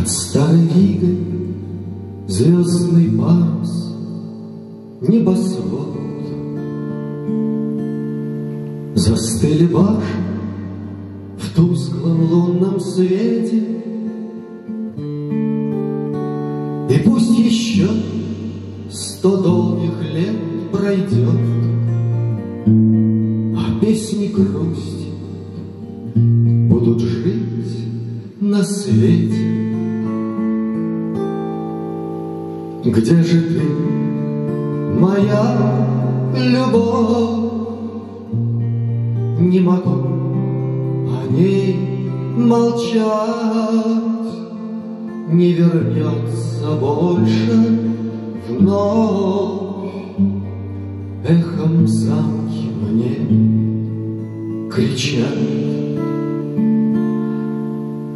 Над старой Ригой звездный парус, небосвод. Застыли башни в тусклом лунном свете, И пусть еще сто долгих лет пройдет, А песни грусти будут жить на свете. Где же ты, моя любовь? Не могу о ней молчать, Не вернется больше вновь. Эхом замки мне кричат,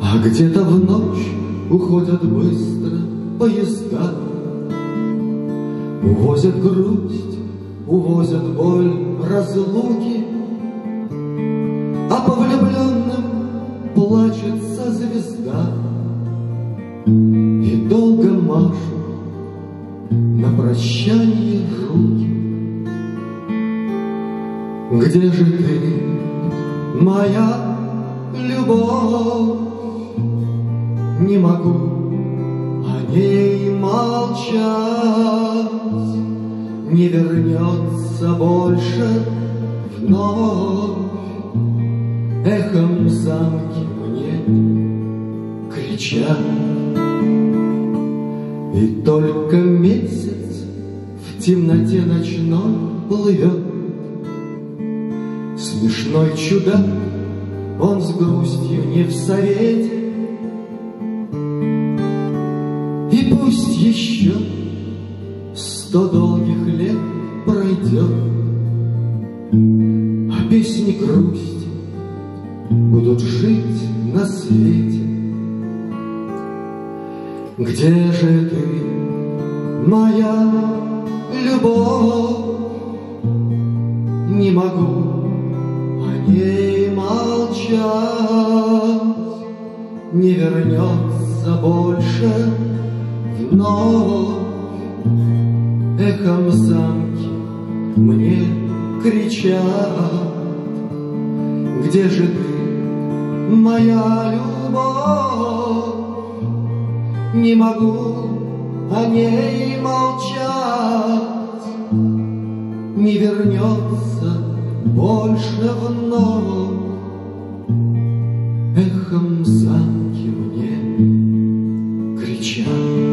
А где-то в ночь уходят быстро поезда, Увозят грусть, увозят боль разлуки, А по влюбленным плачется звезда, И долго машут на прощание руки. Где же ты, моя любовь? Не могу о ней молчать, Не вернется больше вновь. Эхом замки мне кричат. И только месяц в темноте ночной плывет. Смешной чудак, он с грустью не в совете, пусть еще сто долгих лет пройдет, А песни грусти будут жить на свете. Где же ты, моя любовь? Не могу о ней молчать, Не вернется больше вновь. Эхом замки мне кричат, Где же ты, моя любовь? Не могу о ней молчать, Не вернется больше вновь. Эхом замки мне кричат.